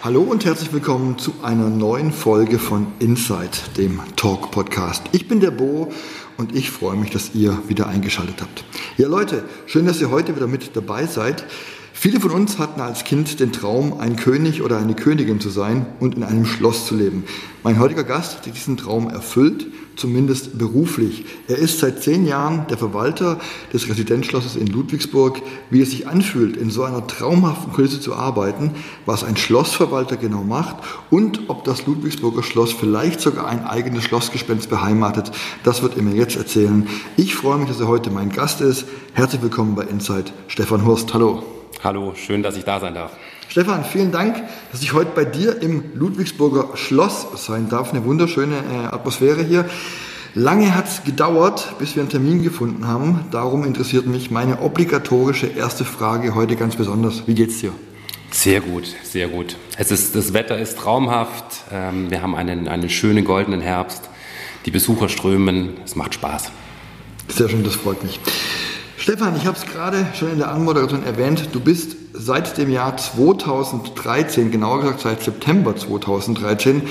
Hallo und herzlich willkommen zu einer neuen Folge von Inside, dem Talk Podcast. Ich bin der Bo und ich freue mich, dass ihr wieder eingeschaltet habt. Ja Leute, schön, dass ihr heute wieder mit dabei seid. Viele von uns hatten als Kind den Traum, ein König oder eine Königin zu sein und in einem Schloss zu leben. Mein heutiger Gast hat diesen Traum erfüllt, zumindest beruflich. Er ist seit zehn Jahren der Verwalter des Residenzschlosses in Ludwigsburg. Wie es sich anfühlt, in so einer traumhaften Kulisse zu arbeiten, was ein Schlossverwalter genau macht und ob das Ludwigsburger Schloss vielleicht sogar ein eigenes Schlossgespenst beheimatet, das wird er mir jetzt erzählen. Ich freue mich, dass er heute mein Gast ist. Herzlich willkommen bei Inside, Stefan Hurst. Hallo. Hallo, schön, dass ich da sein darf. Stefan, vielen Dank, dass ich heute bei dir im Ludwigsburger Schloss sein darf. Eine wunderschöne äh, Atmosphäre hier. Lange hat es gedauert, bis wir einen Termin gefunden haben. Darum interessiert mich meine obligatorische erste Frage heute ganz besonders. Wie geht's dir? Sehr gut, sehr gut. Es ist, das Wetter ist traumhaft. Ähm, wir haben einen, einen schönen goldenen Herbst. Die Besucher strömen. Es macht Spaß. Sehr schön, das freut mich. Stefan, ich habe es gerade schon in der Anmoderation erwähnt, du bist seit dem Jahr 2013, genauer gesagt seit September 2013,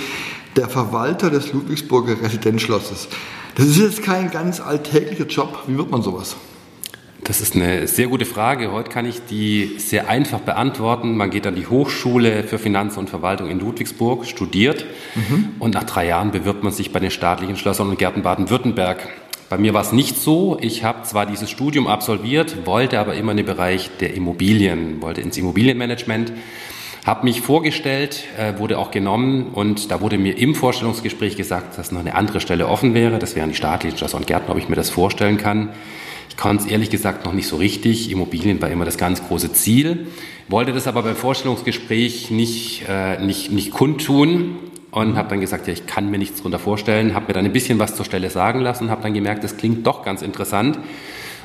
der Verwalter des Ludwigsburger Residenzschlosses. Das ist jetzt kein ganz alltäglicher Job. Wie wird man sowas? Das ist eine sehr gute Frage. Heute kann ich die sehr einfach beantworten. Man geht an die Hochschule für Finanzen und Verwaltung in Ludwigsburg, studiert mhm. und nach drei Jahren bewirbt man sich bei den staatlichen Schlössern und Gärten Baden-Württemberg. Bei mir war es nicht so. Ich habe zwar dieses Studium absolviert, wollte aber immer in den Bereich der Immobilien, wollte ins Immobilienmanagement, habe mich vorgestellt, äh, wurde auch genommen und da wurde mir im Vorstellungsgespräch gesagt, dass noch eine andere Stelle offen wäre. Das wären die staatlichen Schlösser und Gärten, ob ich mir das vorstellen kann. Ich konnte es ehrlich gesagt noch nicht so richtig. Immobilien war immer das ganz große Ziel, wollte das aber beim Vorstellungsgespräch nicht, äh, nicht, nicht kundtun und habe dann gesagt, ja, ich kann mir nichts darunter vorstellen, habe mir dann ein bisschen was zur Stelle sagen lassen, habe dann gemerkt, das klingt doch ganz interessant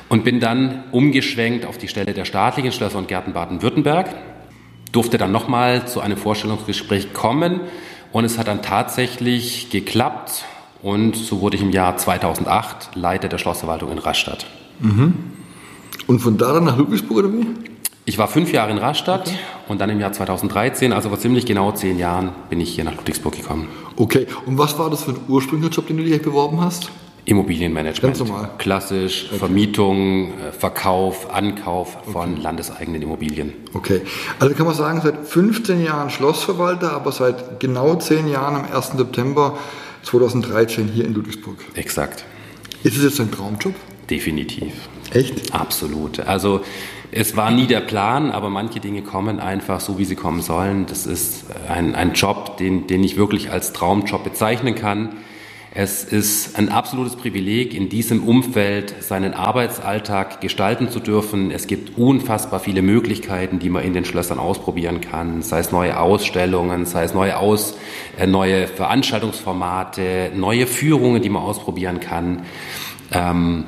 und bin dann umgeschwenkt auf die Stelle der staatlichen Schlösser und Gärten Baden-Württemberg, durfte dann nochmal zu einem Vorstellungsgespräch kommen und es hat dann tatsächlich geklappt und so wurde ich im Jahr 2008 Leiter der Schlossverwaltung in Rastatt. Mhm. Und von da dann nach Ludwigsburg oder wie? Ich war fünf Jahre in Rastatt okay. und dann im Jahr 2013, also vor ziemlich genau zehn Jahren, bin ich hier nach Ludwigsburg gekommen. Okay, und was war das für ein ursprünglicher Job, den du dir beworben hast? Immobilienmanagement. Ganz normal. Klassisch, okay. Vermietung, äh, Verkauf, Ankauf von okay. landeseigenen Immobilien. Okay, also kann man sagen, seit 15 Jahren Schlossverwalter, aber seit genau zehn Jahren am 1. September 2013 hier in Ludwigsburg. Exakt. Ist es jetzt ein Traumjob? Definitiv. Echt? Absolut. Also es war nie der Plan, aber manche Dinge kommen einfach so, wie sie kommen sollen. Das ist ein, ein Job, den, den ich wirklich als Traumjob bezeichnen kann. Es ist ein absolutes Privileg, in diesem Umfeld seinen Arbeitsalltag gestalten zu dürfen. Es gibt unfassbar viele Möglichkeiten, die man in den Schlössern ausprobieren kann, sei es neue Ausstellungen, sei es neue, Aus, äh, neue Veranstaltungsformate, neue Führungen, die man ausprobieren kann. Ähm,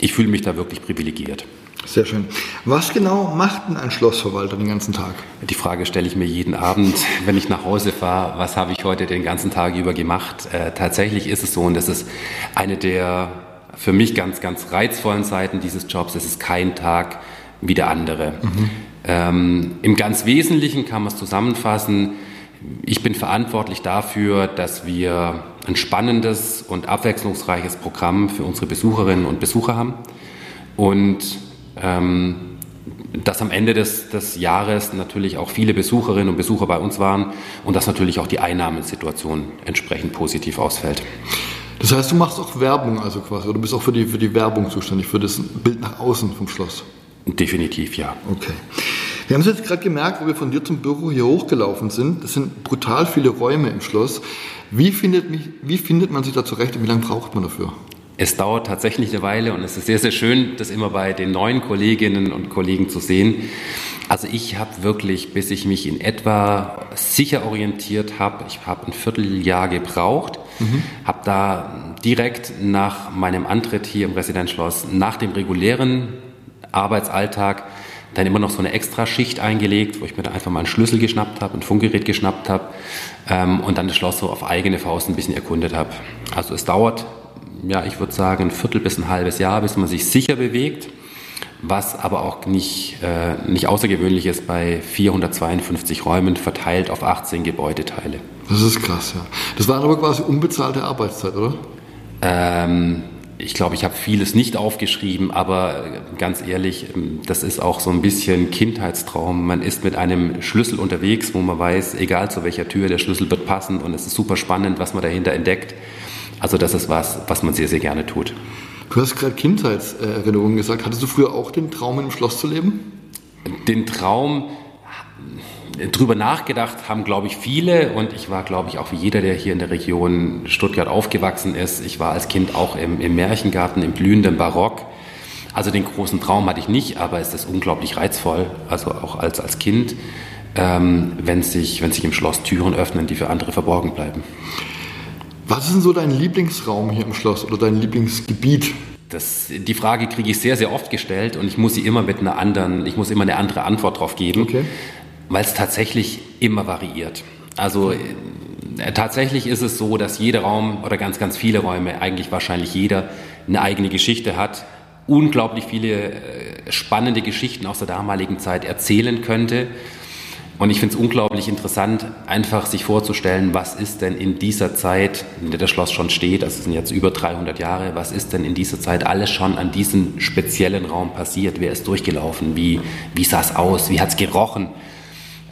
ich fühle mich da wirklich privilegiert. Sehr schön. Was genau macht denn ein Schlossverwalter den ganzen Tag? Die Frage stelle ich mir jeden Abend, wenn ich nach Hause fahre. Was habe ich heute den ganzen Tag über gemacht? Äh, tatsächlich ist es so, und das ist eine der für mich ganz, ganz reizvollen Seiten dieses Jobs. Es ist kein Tag wie der andere. Mhm. Ähm, Im ganz Wesentlichen kann man es zusammenfassen. Ich bin verantwortlich dafür, dass wir ein spannendes und abwechslungsreiches Programm für unsere Besucherinnen und Besucher haben. Und ähm, dass am Ende des, des Jahres natürlich auch viele Besucherinnen und Besucher bei uns waren und dass natürlich auch die Einnahmensituation entsprechend positiv ausfällt. Das heißt, du machst auch Werbung, also quasi, oder du bist auch für die, für die Werbung zuständig, für das Bild nach außen vom Schloss? Definitiv, ja. Okay. Wir haben es jetzt gerade gemerkt, wo wir von dir zum Büro hier hochgelaufen sind. Das sind brutal viele Räume im Schloss. Wie findet, mich, wie findet man sich da zurecht und wie lange braucht man dafür? Es dauert tatsächlich eine Weile und es ist sehr, sehr schön, das immer bei den neuen Kolleginnen und Kollegen zu sehen. Also ich habe wirklich, bis ich mich in etwa sicher orientiert habe, ich habe ein Vierteljahr gebraucht, mhm. habe da direkt nach meinem Antritt hier im Residenzschloss, nach dem regulären Arbeitsalltag, dann immer noch so eine Extraschicht eingelegt, wo ich mir dann einfach mal einen Schlüssel geschnappt habe, ein Funkgerät geschnappt habe ähm, und dann das Schloss so auf eigene Faust ein bisschen erkundet habe. Also es dauert, ja, ich würde sagen, ein Viertel bis ein halbes Jahr, bis man sich sicher bewegt, was aber auch nicht, äh, nicht außergewöhnlich ist bei 452 Räumen verteilt auf 18 Gebäudeteile. Das ist krass, ja. Das war aber quasi unbezahlte Arbeitszeit, oder? Ähm, ich glaube, ich habe vieles nicht aufgeschrieben, aber ganz ehrlich, das ist auch so ein bisschen Kindheitstraum. Man ist mit einem Schlüssel unterwegs, wo man weiß, egal zu welcher Tür, der Schlüssel wird passen und es ist super spannend, was man dahinter entdeckt. Also das ist was, was man sehr, sehr gerne tut. Du hast gerade Kindheitserinnerungen gesagt. Hattest du früher auch den Traum, im Schloss zu leben? Den Traum, drüber nachgedacht haben, glaube ich, viele. Und ich war, glaube ich, auch wie jeder, der hier in der Region Stuttgart aufgewachsen ist. Ich war als Kind auch im, im Märchengarten, im blühenden Barock. Also den großen Traum hatte ich nicht, aber es ist unglaublich reizvoll, also auch als, als Kind, ähm, wenn, sich, wenn sich im Schloss Türen öffnen, die für andere verborgen bleiben. Was ist denn so dein Lieblingsraum hier im Schloss oder dein Lieblingsgebiet? Das, die Frage kriege ich sehr, sehr oft gestellt und ich muss sie immer mit einer anderen, ich muss immer eine andere Antwort drauf geben. Okay weil es tatsächlich immer variiert. Also äh, tatsächlich ist es so, dass jeder Raum oder ganz, ganz viele Räume, eigentlich wahrscheinlich jeder, eine eigene Geschichte hat, unglaublich viele äh, spannende Geschichten aus der damaligen Zeit erzählen könnte. Und ich finde es unglaublich interessant, einfach sich vorzustellen, was ist denn in dieser Zeit, in der das Schloss schon steht, das sind jetzt über 300 Jahre, was ist denn in dieser Zeit alles schon an diesem speziellen Raum passiert? Wer ist durchgelaufen? Wie, wie sah es aus? Wie hat es gerochen?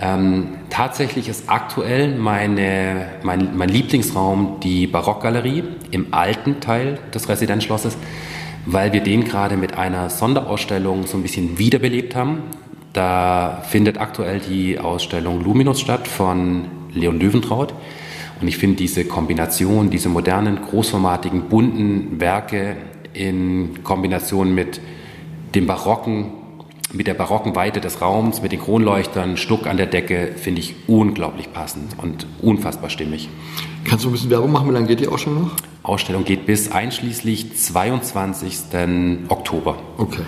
Ähm, tatsächlich ist aktuell meine, mein, mein Lieblingsraum die Barockgalerie im alten Teil des Residenzschlosses, weil wir den gerade mit einer Sonderausstellung so ein bisschen wiederbelebt haben. Da findet aktuell die Ausstellung Luminus statt von Leon Löwentraut. Und ich finde diese Kombination, diese modernen, großformatigen, bunten Werke in Kombination mit dem barocken mit der barocken Weite des Raums, mit den Kronleuchtern, Stuck an der Decke, finde ich unglaublich passend und unfassbar stimmig. Kannst du ein bisschen Werbung machen? Wie lange geht die Ausstellung noch? Ausstellung geht bis einschließlich 22. Oktober. Okay.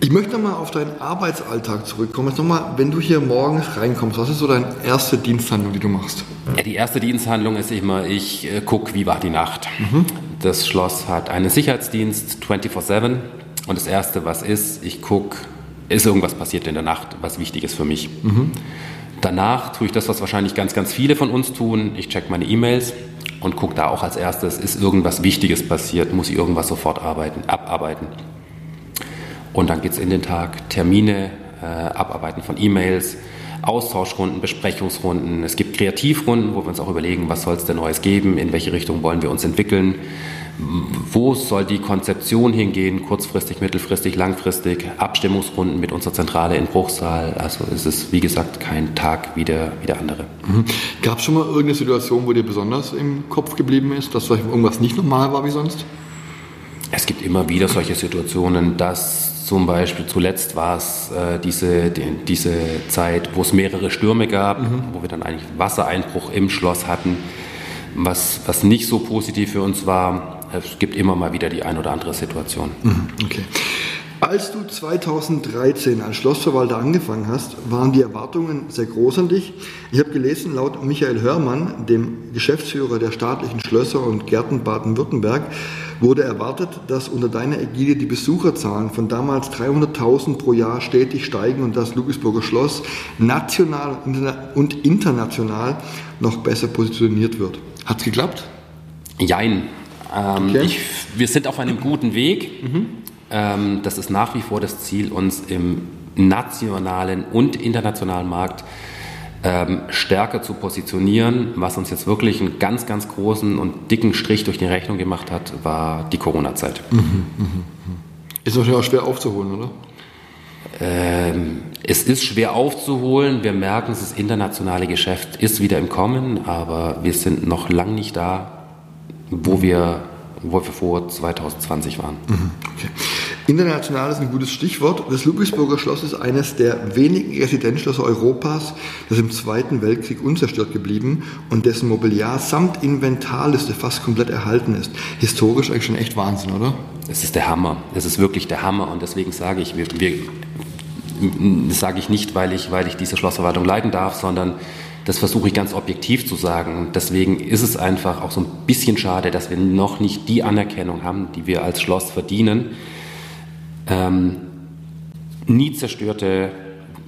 Ich möchte nochmal auf deinen Arbeitsalltag zurückkommen. Jetzt nochmal, wenn du hier morgens reinkommst, was ist so deine erste Diensthandlung, die du machst? Ja, die erste Diensthandlung ist immer, ich äh, gucke, wie war die Nacht. Mhm. Das Schloss hat einen Sicherheitsdienst 24-7 und das Erste, was ist, ich gucke, ist irgendwas passiert in der Nacht, was wichtig ist für mich. Mhm. Danach tue ich das, was wahrscheinlich ganz, ganz viele von uns tun. Ich check meine E-Mails und gucke da auch als erstes, ist irgendwas Wichtiges passiert, muss ich irgendwas sofort arbeiten, abarbeiten. Und dann geht es in den Tag, Termine, äh, Abarbeiten von E-Mails, Austauschrunden, Besprechungsrunden. Es gibt Kreativrunden, wo wir uns auch überlegen, was soll es denn Neues geben, in welche Richtung wollen wir uns entwickeln wo soll die Konzeption hingehen, kurzfristig, mittelfristig, langfristig, Abstimmungsrunden mit unserer Zentrale in Bruchsal. Also es ist, wie gesagt, kein Tag wie der, wie der andere. Mhm. Gab es schon mal irgendeine Situation, wo dir besonders im Kopf geblieben ist, dass vielleicht irgendwas nicht normal war wie sonst? Es gibt immer wieder solche Situationen, dass zum Beispiel zuletzt war es äh, diese, die, diese Zeit, wo es mehrere Stürme gab, mhm. wo wir dann eigentlich Wassereinbruch im Schloss hatten, was, was nicht so positiv für uns war es gibt immer mal wieder die ein oder andere Situation. Mhm, okay. Als du 2013 als Schlossverwalter angefangen hast, waren die Erwartungen sehr groß an dich. Ich habe gelesen, laut Michael Hörmann, dem Geschäftsführer der staatlichen Schlösser und Gärten Baden-Württemberg, wurde erwartet, dass unter deiner Ägide die Besucherzahlen von damals 300.000 pro Jahr stetig steigen und das Ludwigsburger Schloss national und international noch besser positioniert wird. Hat es geklappt? Jein. Ähm, okay. ich, wir sind auf einem guten Weg. Mhm. Ähm, das ist nach wie vor das Ziel, uns im nationalen und internationalen Markt ähm, stärker zu positionieren. Was uns jetzt wirklich einen ganz, ganz großen und dicken Strich durch die Rechnung gemacht hat, war die Corona-Zeit. Mhm, mh, mh. Ist natürlich auch schwer aufzuholen, oder? Ähm, es ist schwer aufzuholen. Wir merken, das internationale Geschäft ist wieder im Kommen, aber wir sind noch lang nicht da, wo wir wo wir vor 2020 waren. Mhm, okay. International ist ein gutes Stichwort. Das Ludwigsburger Schloss ist eines der wenigen Residenzschlösser Europas, das im Zweiten Weltkrieg unzerstört geblieben und dessen Mobiliar samt Inventarliste fast komplett erhalten ist. Historisch eigentlich schon echt Wahnsinn, oder? Es ist der Hammer. Es ist wirklich der Hammer und deswegen sage ich, wir, wir das sage ich nicht, weil ich, weil ich diese Schlossverwaltung leiten darf, sondern das versuche ich ganz objektiv zu sagen. Deswegen ist es einfach auch so ein bisschen schade, dass wir noch nicht die Anerkennung haben, die wir als Schloss verdienen. Ähm, nie zerstörte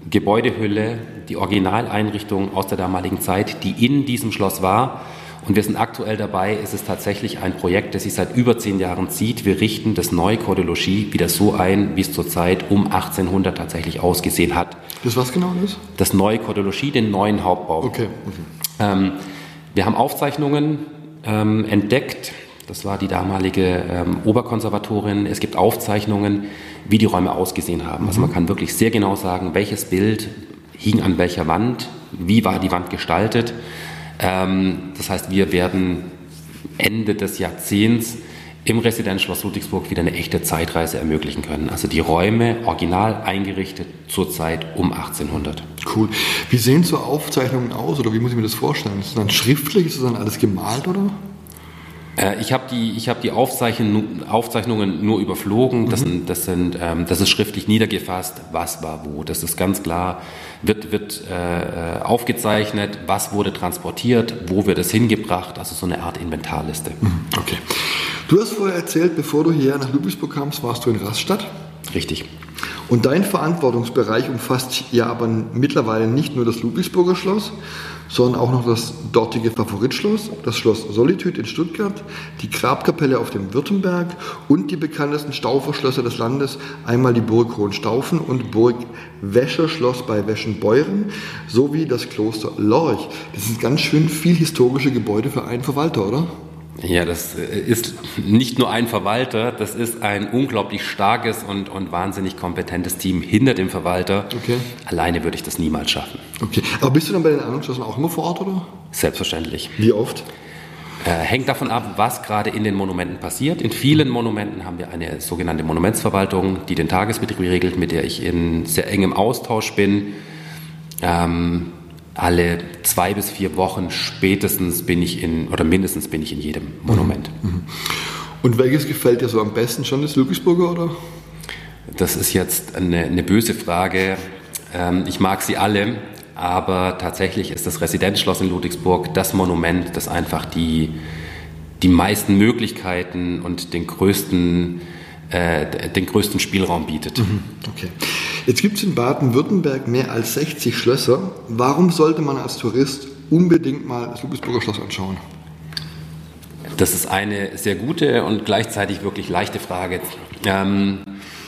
Gebäudehülle, die Originaleinrichtung aus der damaligen Zeit, die in diesem Schloss war. Und wir sind aktuell dabei, es ist tatsächlich ein Projekt, das sich seit über zehn Jahren zieht. Wir richten das neue Kordologie wieder so ein, wie es zurzeit um 1800 tatsächlich ausgesehen hat. Das was genau ist? Das neue Kordologie, den neuen Hauptbau. Okay. okay. Ähm, wir haben Aufzeichnungen ähm, entdeckt. Das war die damalige ähm, Oberkonservatorin. Es gibt Aufzeichnungen, wie die Räume ausgesehen haben. Also man kann wirklich sehr genau sagen, welches Bild hing an welcher Wand, wie war die Wand gestaltet. Ähm, das heißt, wir werden Ende des Jahrzehnts im Residenzschloss Ludwigsburg wieder eine echte Zeitreise ermöglichen können. Also die Räume original eingerichtet zur Zeit um 1800. Cool. Wie sehen so Aufzeichnungen aus oder wie muss ich mir das vorstellen? Ist das dann schriftlich? Ist das dann alles gemalt oder? Äh, ich habe die, ich hab die Aufzeichnungen, Aufzeichnungen nur überflogen. Das, mhm. sind, das, sind, ähm, das ist schriftlich niedergefasst, was war wo. Das ist ganz klar, wird, wird äh, aufgezeichnet, was wurde transportiert, wo wird es hingebracht. Also so eine Art Inventarliste. Mhm. Okay. Du hast vorher erzählt, bevor du hierher nach Ludwigsburg kamst, warst du in Raststadt. Richtig. Und dein Verantwortungsbereich umfasst ja aber mittlerweile nicht nur das Ludwigsburger Schloss, sondern auch noch das dortige Favoritschloss, das Schloss Solitude in Stuttgart, die Grabkapelle auf dem Württemberg und die bekanntesten Stauferschlösser des Landes, einmal die Burg Hohenstaufen und Burg Wäscherschloss bei Weschenbeuren, sowie das Kloster Lorch. Das sind ganz schön viel historische Gebäude für einen Verwalter, oder? Ja, das äh, ist nicht nur ein Verwalter, das ist ein unglaublich starkes und, und wahnsinnig kompetentes Team hinter dem Verwalter. Okay. Alleine würde ich das niemals schaffen. Okay, aber bist du dann bei den anderen auch immer vor Ort, oder? Selbstverständlich. Wie oft? Äh, hängt davon ab, was gerade in den Monumenten passiert. In vielen Monumenten haben wir eine sogenannte Monumentsverwaltung, die den Tagesbetrieb regelt, mit der ich in sehr engem Austausch bin. Ähm, alle zwei bis vier Wochen spätestens bin ich in, oder mindestens bin ich in jedem Monument. Mhm. mhm. Und welches gefällt dir so am besten? Schon das Ludwigsburger oder? Das ist jetzt eine, eine böse Frage. Ähm, ich mag sie alle, aber tatsächlich ist das Residenzschloss in Ludwigsburg das Monument, das einfach die, die meisten Möglichkeiten und den größten, äh, den größten Spielraum bietet. Mhm. Okay. Jetzt gibt es in Baden-Württemberg mehr als 60 Schlösser. Warum sollte man als Tourist unbedingt mal das Ludwigsburger Schloss anschauen? Das ist eine sehr gute und gleichzeitig wirklich leichte Frage. Ähm,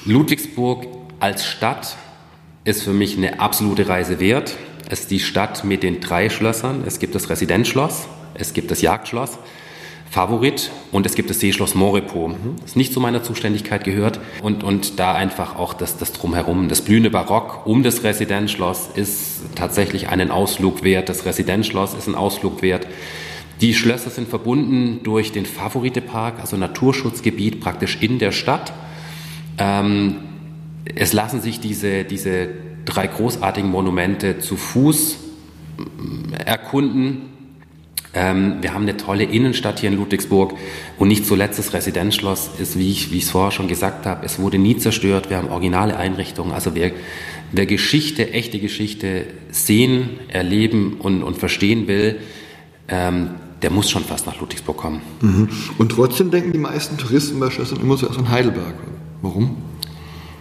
Ludwigsburg als Stadt ist für mich eine absolute Reise wert. Es ist die Stadt mit den drei Schlössern. Es gibt das Residenzschloss, es gibt das Jagdschloss Favorit und es gibt das Seeschloss Morepo, das nicht zu meiner Zuständigkeit gehört. Und, und da einfach auch das, das Drumherum, das blühende Barock um das Residenzschloss ist tatsächlich einen Ausflug wert, das Residenzschloss ist ein Ausflug wert. Die Schlösser sind verbunden durch den Favoritepark, also Naturschutzgebiet praktisch in der Stadt. Ähm, es lassen sich diese, diese drei großartigen Monumente zu Fuß erkunden ähm, wir haben eine tolle Innenstadt hier in Ludwigsburg und nicht zuletzt das Residenzschloss ist, wie ich, wie ich es vorher schon gesagt habe, es wurde nie zerstört. Wir haben originale Einrichtungen. Also wer, wer Geschichte, echte Geschichte sehen, erleben und, und verstehen will, ähm, der muss schon fast nach Ludwigsburg kommen. Mhm. Und trotzdem denken die meisten Touristen bei Schlössern immer zuerst an Heidelberg. Warum?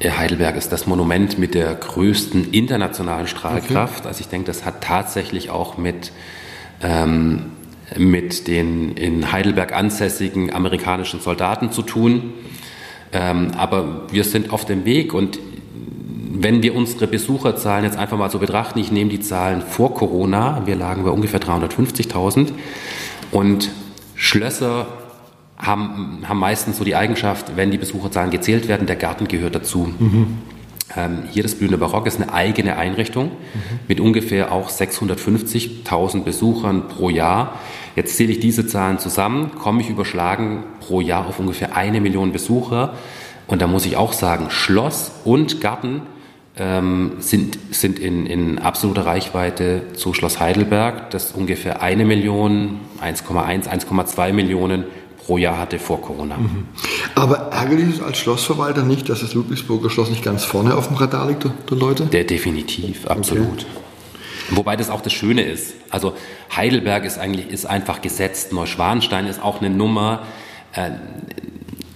Heidelberg ist das Monument mit der größten internationalen Strahlkraft. Okay. Also ich denke, das hat tatsächlich auch mit ähm, mit den in Heidelberg ansässigen amerikanischen Soldaten zu tun. Ähm, aber wir sind auf dem Weg und wenn wir unsere Besucherzahlen jetzt einfach mal so betrachten, ich nehme die Zahlen vor Corona, wir lagen bei ungefähr 350.000 und Schlösser haben, haben meistens so die Eigenschaft, wenn die Besucherzahlen gezählt werden, der Garten gehört dazu. Mhm. Ähm, hier das Blühende Barock ist eine eigene Einrichtung mhm. mit ungefähr auch 650.000 Besuchern pro Jahr. Jetzt zähle ich diese Zahlen zusammen, komme ich überschlagen pro Jahr auf ungefähr eine Million Besucher. Und da muss ich auch sagen, Schloss und Garten ähm, sind, sind in, in absoluter Reichweite zu Schloss Heidelberg, das ungefähr eine Million, 1,1, 1,2 Millionen pro Jahr hatte vor Corona. Mhm. Aber ärgerlich ist als Schlossverwalter nicht, dass das Ludwigsburger Schloss nicht ganz vorne auf dem Radar liegt, der Leute? Der definitiv, absolut. Okay. Wobei das auch das Schöne ist. Also Heidelberg ist eigentlich ist einfach gesetzt. Neuschwanstein ist auch eine Nummer. Äh,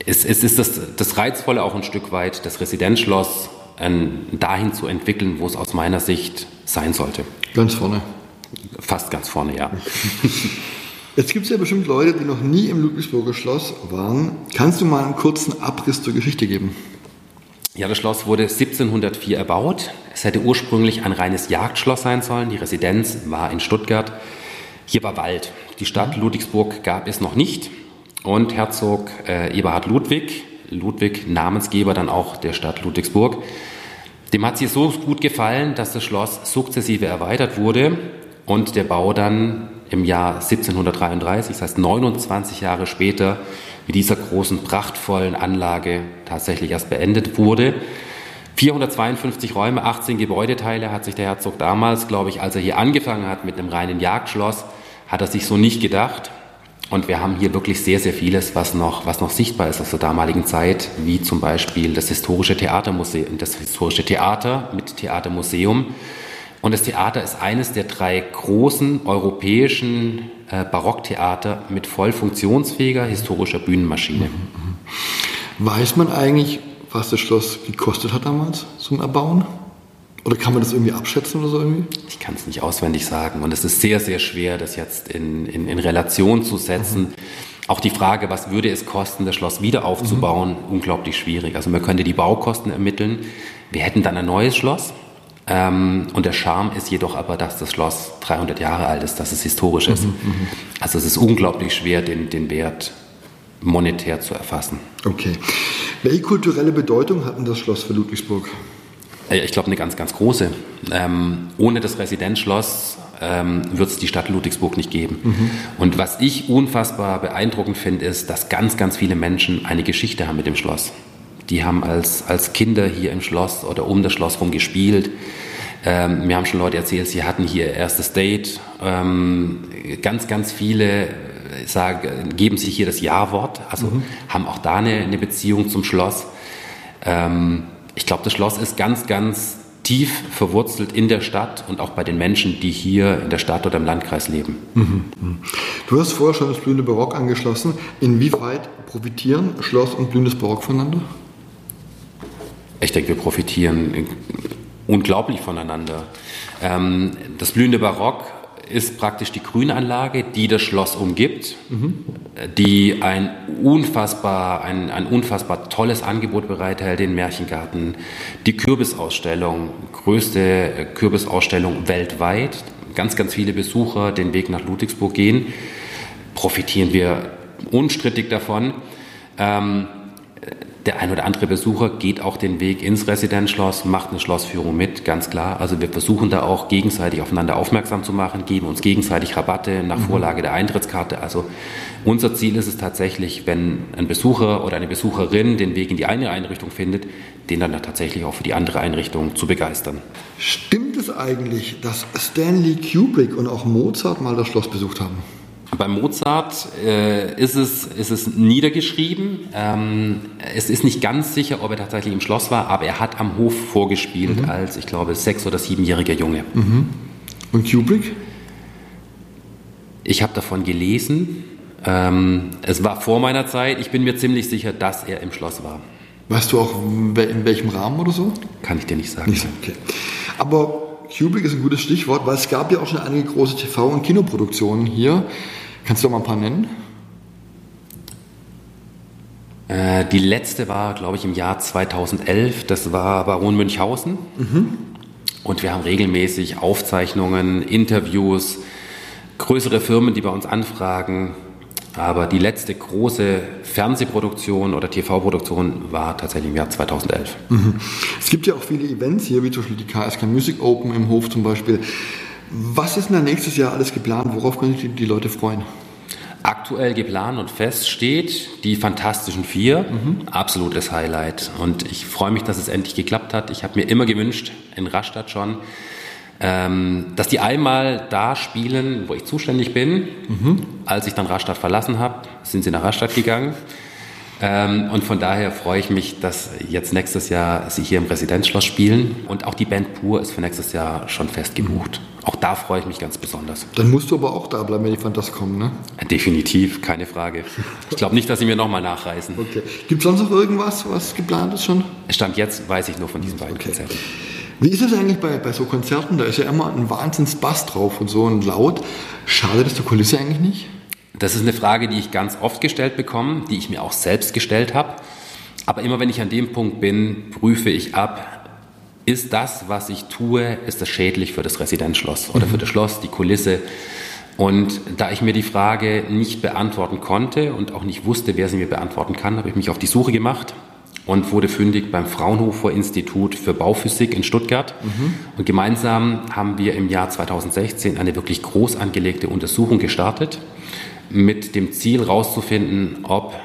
es, es, ist das, das Reizvolle auch ein Stück weit, das Residenzschloss äh, dahin zu entwickeln, wo es aus meiner Sicht sein sollte. Ganz vorne. Fast ganz vorne, ja. Jetzt gibt es ja bestimmt Leute, die noch nie im Ludwigsburger Schloss waren. Kannst du mal einen kurzen Abriss zur Geschichte geben? Ja, das Schloss wurde 1704 erbaut. Es hätte ursprünglich ein reines Jagdschloss sein sollen. Die Residenz war in Stuttgart. Hier war Wald. Die Stadt mhm. Ludwigsburg gab es noch nicht. Und Herzog äh, Eberhard Ludwig, Ludwig Namensgeber dann auch der Stadt Ludwigsburg, dem hat sie so gut gefallen, dass das Schloss sukzessive erweitert wurde und der Bau dann im Jahr 1733, das heißt 29 Jahre später, mit dieser großen, prachtvollen Anlage tatsächlich erst beendet wurde. 452 Räume, 18 Gebäudeteile hat sich der Herzog damals, glaube ich, als er hier angefangen hat mit einem reinen Jagdschloss, hat er sich so nicht gedacht. Und wir haben hier wirklich sehr, sehr vieles, was noch, was noch sichtbar ist aus der damaligen Zeit, wie zum Beispiel das historische Theatermuseum, das historische Theater mit Theatermuseum und das Theater ist eines der drei großen europäischen äh, Barocktheater mit voll funktionsfähiger historischer Bühnenmaschine. Weiß man eigentlich, was das Schloss gekostet hat damals zum Erbauen? Oder kann man das irgendwie abschätzen oder so irgendwie? Ich kann es nicht auswendig sagen. Und es ist sehr, sehr schwer, das jetzt in, in, in Relation zu setzen. Mhm. Auch die Frage, was würde es kosten, das Schloss wieder aufzubauen, mhm. unglaublich schwierig. Also man könnte die Baukosten ermitteln. Wir hätten dann ein neues Schloss. Ähm, und der Charme ist jedoch aber, dass das Schloss 300 Jahre alt ist, dass es historisch ist. Mhm, mhm, also es ist unglaublich schwer, den, den Wert monetär zu erfassen. Okay. Welche kulturelle Bedeutung hat denn das Schloss für Ludwigsburg? Äh, ich glaube, eine ganz, ganz große. Ähm, ohne das Residenzschloss ähm, wird es die Stadt Ludwigsburg nicht geben. Mhm. Und was ich unfassbar beeindruckend finde, ist, dass ganz, ganz viele Menschen eine Geschichte haben mit dem Schloss. Die haben als, als Kinder hier im Schloss oder um das Schloss rum gespielt. Ähm, mir haben schon Leute erzählt, sie hatten hier erstes Date. Ähm, ganz, ganz viele sagen, geben sich hier das Ja-Wort, also mhm. haben auch da eine, eine Beziehung zum Schloss. Ähm, ich glaube, das Schloss ist ganz, ganz tief verwurzelt in der Stadt und auch bei den Menschen, die hier in der Stadt oder im Landkreis leben. Mhm. Du hast vorher schon das Blühende Barock angeschlossen. Inwieweit profitieren Schloss und Blühendes Barock voneinander? Ich denke, wir profitieren unglaublich voneinander. Ähm, das blühende Barock ist praktisch die Grünanlage, die das Schloss umgibt, mhm. die ein unfassbar, ein, ein unfassbar tolles Angebot bereithält, den Märchengarten, die Kürbisausstellung, größte Kürbisausstellung weltweit, ganz, ganz viele Besucher den Weg nach Ludwigsburg gehen, profitieren wir unstrittig davon. Ähm, der ein oder andere Besucher geht auch den Weg ins Residenzschloss, macht eine Schlossführung mit, ganz klar. Also wir versuchen da auch gegenseitig aufeinander aufmerksam zu machen, geben uns gegenseitig Rabatte nach mhm. Vorlage der Eintrittskarte. Also unser Ziel ist es tatsächlich, wenn ein Besucher oder eine Besucherin den Weg in die eine Einrichtung findet, den dann tatsächlich auch für die andere Einrichtung zu begeistern. Stimmt es eigentlich, dass Stanley Kubrick und auch Mozart mal das Schloss besucht haben? Bei Mozart äh, ist, es, ist es niedergeschrieben. Ähm, es ist nicht ganz sicher, ob er tatsächlich im Schloss war, aber er hat am Hof vorgespielt mhm. als, ich glaube, sechs- oder siebenjähriger Junge. Mhm. Und Kubrick? Ich habe davon gelesen. Ähm, es war vor meiner Zeit. Ich bin mir ziemlich sicher, dass er im Schloss war. Weißt du auch, in welchem Rahmen oder so? Kann ich dir nicht sagen. Nicht, okay. Aber Kubrick ist ein gutes Stichwort, weil es gab ja auch schon einige große TV- und Kinoproduktionen hier. Kannst du mal ein paar nennen? Äh, die letzte war, glaube ich, im Jahr 2011. Das war Baron Münchhausen. Mhm. Und wir haben regelmäßig Aufzeichnungen, Interviews, größere Firmen, die bei uns anfragen. Aber die letzte große Fernsehproduktion oder TV-Produktion war tatsächlich im Jahr 2011. Mhm. Es gibt ja auch viele Events hier, wie zum Beispiel die KSK Music Open im Hof zum Beispiel. Was ist denn nächstes Jahr alles geplant? Worauf können sich die Leute freuen? Aktuell geplant und fest steht die Fantastischen Vier, mhm. absolutes Highlight. Und ich freue mich, dass es endlich geklappt hat. Ich habe mir immer gewünscht, in Rastatt schon, ähm, dass die einmal da spielen, wo ich zuständig bin. Mhm. Als ich dann Rastatt verlassen habe, sind sie nach Rastatt gegangen. Ähm, und von daher freue ich mich, dass jetzt nächstes Jahr sie hier im Residenzschloss spielen. Und auch die Band Pur ist für nächstes Jahr schon fest gebucht. Auch da freue ich mich ganz besonders. Dann musst du aber auch da bleiben, wenn die Fantas kommen, ne? Definitiv, keine Frage. Ich glaube nicht, dass sie mir nochmal nachreisen. Okay. Gibt es sonst noch irgendwas, was geplant ist schon? Stand jetzt weiß ich nur von diesen beiden okay. Konzerten. Wie ist es eigentlich bei, bei so Konzerten? Da ist ja immer ein Wahnsinns-Bass drauf und so ein Laut. Schade das der Kulisse eigentlich nicht? Das ist eine Frage, die ich ganz oft gestellt bekomme, die ich mir auch selbst gestellt habe. Aber immer wenn ich an dem Punkt bin, prüfe ich ab, ist das, was ich tue, ist das schädlich für das Residenzschloss oder für das Schloss, die Kulisse? Und da ich mir die Frage nicht beantworten konnte und auch nicht wusste, wer sie mir beantworten kann, habe ich mich auf die Suche gemacht und wurde fündig beim Fraunhofer Institut für Bauphysik in Stuttgart. Mhm. Und gemeinsam haben wir im Jahr 2016 eine wirklich groß angelegte Untersuchung gestartet mit dem Ziel herauszufinden, ob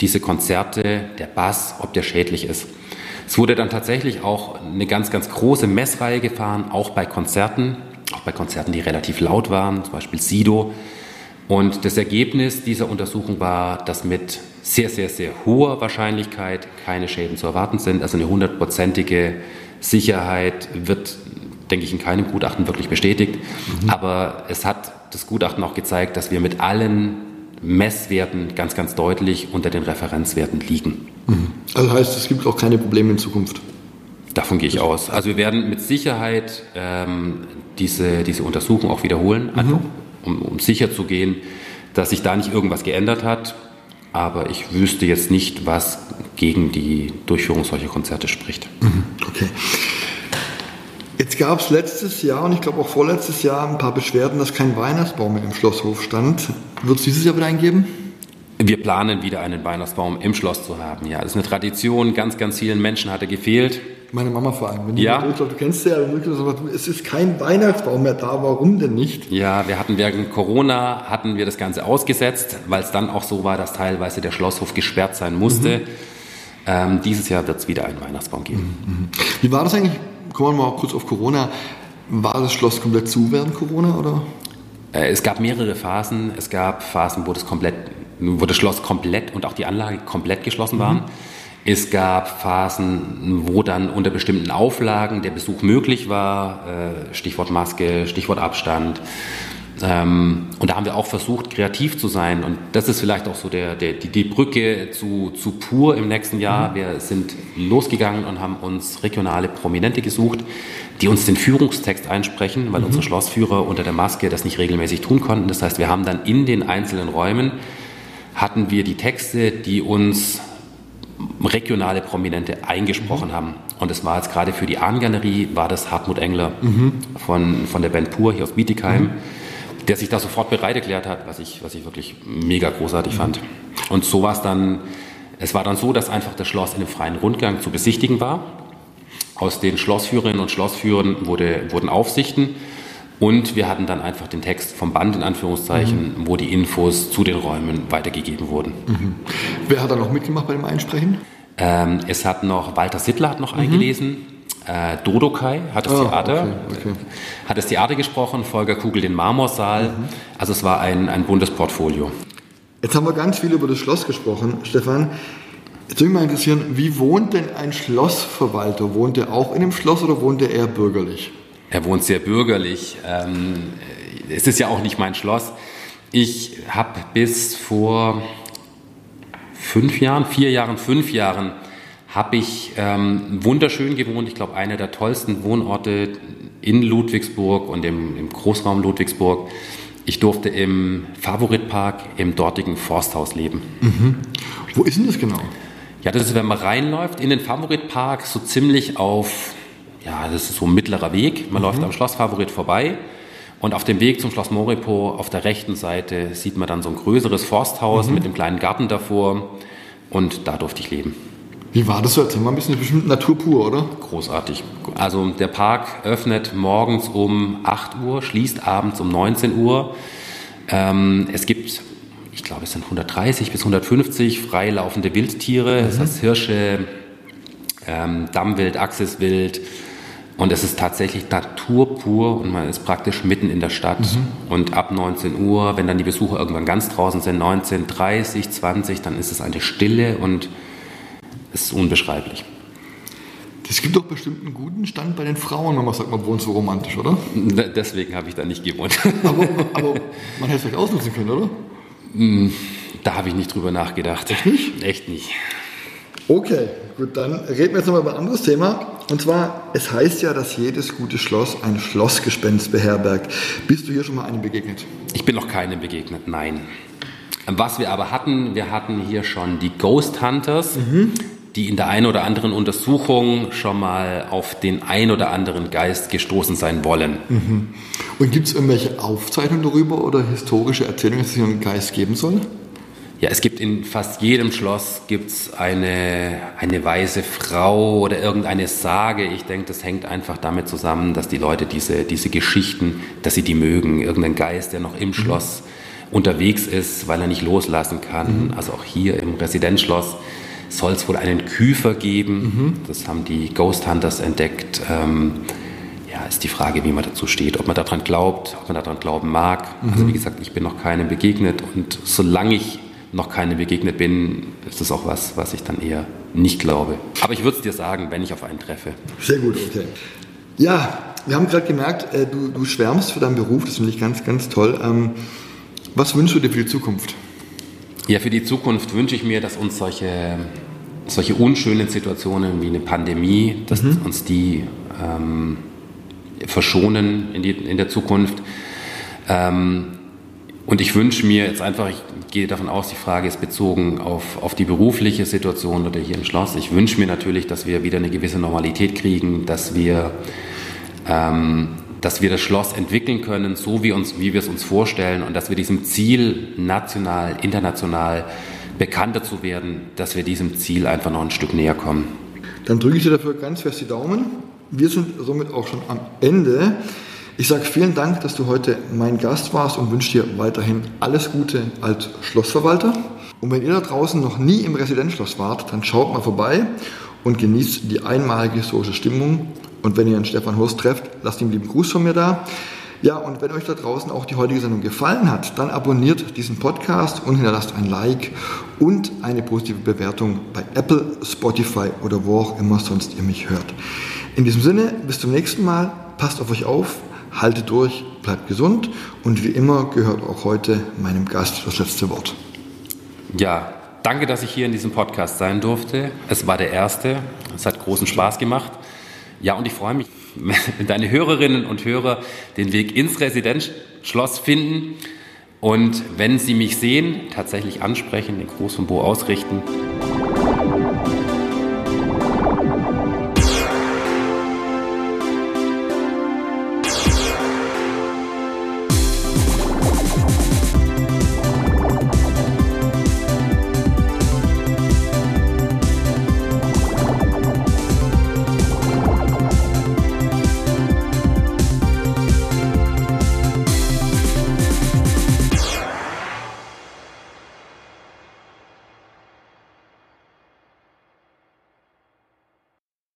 diese Konzerte, der Bass, ob der schädlich ist. Es wurde dann tatsächlich auch eine ganz, ganz große Messreihe gefahren, auch bei Konzerten, auch bei Konzerten, die relativ laut waren, zum Beispiel Sido. Und das Ergebnis dieser Untersuchung war, dass mit sehr, sehr, sehr hoher Wahrscheinlichkeit keine Schäden zu erwarten sind. Also eine hundertprozentige Sicherheit wird, denke ich, in keinem Gutachten wirklich bestätigt. Mhm. Aber es hat das Gutachten auch gezeigt, dass wir mit allen Messwerten ganz, ganz deutlich unter den Referenzwerten liegen. Mhm. Also heißt, es gibt auch keine Probleme in Zukunft? Davon gehe ich aus. Also wir werden mit Sicherheit ähm, diese, diese Untersuchung auch wiederholen, mhm. einfach, um, um sicher zu gehen, dass sich da nicht irgendwas geändert hat. Aber ich wüsste jetzt nicht, was gegen die Durchführung solcher Konzerte spricht. Mhm. Okay. Jetzt gab es letztes Jahr und ich glaube auch vorletztes Jahr ein paar Beschwerden, dass kein Weihnachtsbaum mehr im Schlosshof stand. Wird es dieses Jahr wieder eingeben? Wir planen wieder einen Weihnachtsbaum im Schloss zu haben. Ja, das ist eine Tradition. Ganz, ganz vielen Menschen hatte gefehlt. Meine Mama vor allem. Wenn ja. Du, du kennst ja, es ist kein Weihnachtsbaum mehr da. Warum denn nicht? Ja, wir hatten während Corona hatten wir das Ganze ausgesetzt, weil es dann auch so war, dass teilweise der Schlosshof gesperrt sein musste. Mhm. Ähm, dieses Jahr wird es wieder einen Weihnachtsbaum geben. Mhm. mhm. Wie war das eigentlich kommen wir mal kurz auf Corona. War das Schloss komplett zu während Corona oder? Äh, es gab mehrere Phasen. Es gab Phasen, wo das, komplett, wo das Schloss komplett und auch die Anlage komplett geschlossen waren. Mhm. Es gab Phasen, wo dann unter bestimmten Auflagen der Besuch möglich war. Äh, Stichwort Maske, Stichwort Abstand. Ähm, und da haben wir auch versucht, kreativ zu sein. Und das ist vielleicht auch so der, der, die, die Brücke zu, zu Pur im nächsten Jahr. Mhm. Wir sind losgegangen und haben uns regionale Prominente gesucht, die uns den Führungstext einsprechen, weil mhm. unsere Schlossführer unter der Maske das nicht regelmäßig tun konnten. Das heißt, wir haben dann in den einzelnen Räumen hatten wir die Texte, die uns regionale Prominente eingesprochen mhm. haben. Und es war jetzt gerade für die Ahnengalerie, war das Hartmut Engler mhm. von, von der Band Pur hier aus Bietigheim. Mhm der sich da sofort bereit erklärt hat, was ich, was ich wirklich mega großartig fand. Und so war es dann, es war dann so, dass einfach das Schloss in einem freien Rundgang zu besichtigen war. Aus den Schlossführerinnen und Schlossführern wurde, wurden Aufsichten und wir hatten dann einfach den Text vom Band in Anführungszeichen, mhm. wo die Infos zu den Räumen weitergegeben wurden. Mhm. Wer hat da noch mitgemacht bei dem Einsprechen? Ähm, es hat noch, Walter Sittler hat noch mhm. eingelesen äh, Dodokai hat das, oh, Theater, okay, okay. hat das Theater gesprochen, Volker Kugel den Marmorsaal. Mhm. Also es war ein, ein buntes Portfolio. Jetzt haben wir ganz viel über das Schloss gesprochen, Stefan. Jetzt würde mich mal interessieren, wie wohnt denn ein Schlossverwalter? Wohnt er auch in dem Schloss oder wohnt er eher bürgerlich? Er wohnt sehr bürgerlich. Ähm, es ist ja auch nicht mein Schloss. Ich habe bis vor fünf Jahren, vier Jahren, fünf Jahren habe ich ähm, wunderschön gewohnt. Ich glaube, einer der tollsten Wohnorte in Ludwigsburg und im, im Großraum Ludwigsburg. Ich durfte im Favoritpark im dortigen Forsthaus leben. Mhm. Wo ist denn das genau? Ja, das ist, wenn man reinläuft in den Favoritpark, so ziemlich auf, ja, das ist so ein mittlerer Weg. Man mhm. läuft am Schloss Favorit vorbei Und auf dem Weg zum Schloss Moripo auf der rechten Seite sieht man dann so ein größeres Forsthaus mhm. mit einem kleinen Garten davor. Und da durfte ich leben. Wie war das so? Erzähl mal ein bisschen, bestimmt Natur pur, oder? Großartig. Also der Park öffnet morgens um 8 Uhr, schließt abends um 19 Uhr. Ähm, es gibt, ich glaube, es sind 130 bis 150 freilaufende Wildtiere. Mhm. Das heißt Hirsche, ähm, Dammwild, Axiswild. Und es ist tatsächlich Natur pur und man ist praktisch mitten in der Stadt. Mhm. Und ab 19 Uhr, wenn dann die Besucher irgendwann ganz draußen sind, 19, 30, 20, dann ist es eine Stille und ist unbeschreiblich. Es gibt doch bestimmt einen guten Stand bei den Frauen, wenn man sagt, man wohnt so romantisch, oder? Deswegen habe ich da nicht gewohnt. Aber, aber man hätte es vielleicht ausnutzen können, oder? Hm, da habe ich nicht drüber nachgedacht. Echt nicht? Echt nicht. Okay, gut, dann reden wir jetzt nochmal über ein anderes Thema. Und zwar, es heißt ja, dass jedes gute Schloss ein Schlossgespenst beherbergt. Bist du hier schon mal einem begegnet? Ich bin noch keinem begegnet, nein. Was wir aber hatten, wir hatten hier schon die Ghost Hunters, mhm. Die in der einen oder anderen Untersuchung schon mal auf den ein oder anderen Geist gestoßen sein wollen. Mhm. Und gibt es irgendwelche Aufzeichnungen darüber oder historische Erzählungen, dass es hier einen Geist geben soll? Ja, es gibt in fast jedem Schloss gibt's eine, eine weise Frau oder irgendeine Sage. Ich denke, das hängt einfach damit zusammen, dass die Leute diese, diese Geschichten, dass sie die mögen. Irgendein Geist, der noch im mhm. Schloss unterwegs ist, weil er nicht loslassen kann. Mhm. Also auch hier im Residenzschloss soll es wohl einen Küfer geben. Mhm. Das haben die Ghost Hunters entdeckt. Ähm, ja, ist die Frage, wie man dazu steht, ob man daran glaubt, ob man daran glauben mag. Mhm. Also wie gesagt, ich bin noch keinem begegnet und solange ich noch keinem begegnet bin, ist das auch was, was ich dann eher nicht glaube. Aber ich würde es dir sagen, wenn ich auf einen treffe. Sehr gut, okay. Ja, wir haben gerade gemerkt, äh, du, du schwärmst für deinen Beruf, das finde ich ganz, ganz toll. Ähm, was wünschst du dir für die Zukunft? Ja, für die Zukunft wünsche ich mir, dass uns solche, solche unschönen Situationen wie eine Pandemie, dass mhm. uns die ähm, verschonen in, die, in der Zukunft. Ähm, und ich wünsche mir jetzt einfach, ich gehe davon aus, die Frage ist bezogen auf, auf die berufliche Situation oder hier im Schloss. Ich wünsche mir natürlich, dass wir wieder eine gewisse Normalität kriegen, dass wir ähm, dass wir das Schloss entwickeln können, so wie, uns, wie wir es uns vorstellen und dass wir diesem Ziel national, international bekannter zu werden, dass wir diesem Ziel einfach noch ein Stück näher kommen. Dann drücke ich dir dafür ganz fest die Daumen. Wir sind somit auch schon am Ende. Ich sage vielen Dank, dass du heute mein Gast warst und wünsche dir weiterhin alles Gute als Schlossverwalter. Und wenn ihr da draußen noch nie im Residenzschloss wart, dann schaut mal vorbei und genießt die einmalige historische Stimmung und wenn ihr einen Stefan Hurst trefft, lasst ihm lieben Gruß von mir da. Ja, und wenn euch da draußen auch die heutige Sendung gefallen hat, dann abonniert diesen Podcast und hinterlasst ein Like und eine positive Bewertung bei Apple, Spotify oder wo auch immer sonst ihr mich hört. In diesem Sinne, bis zum nächsten Mal, passt auf euch auf, haltet durch, bleibt gesund und wie immer gehört auch heute meinem Gast das letzte Wort. Ja, danke, dass ich hier in diesem Podcast sein durfte. Es war der erste, es hat großen Spaß gemacht. Ja, und ich freue mich, wenn deine Hörerinnen und Hörer den Weg ins Residenzschloss finden und wenn sie mich sehen, tatsächlich ansprechen, den Gruß vom Bo ausrichten.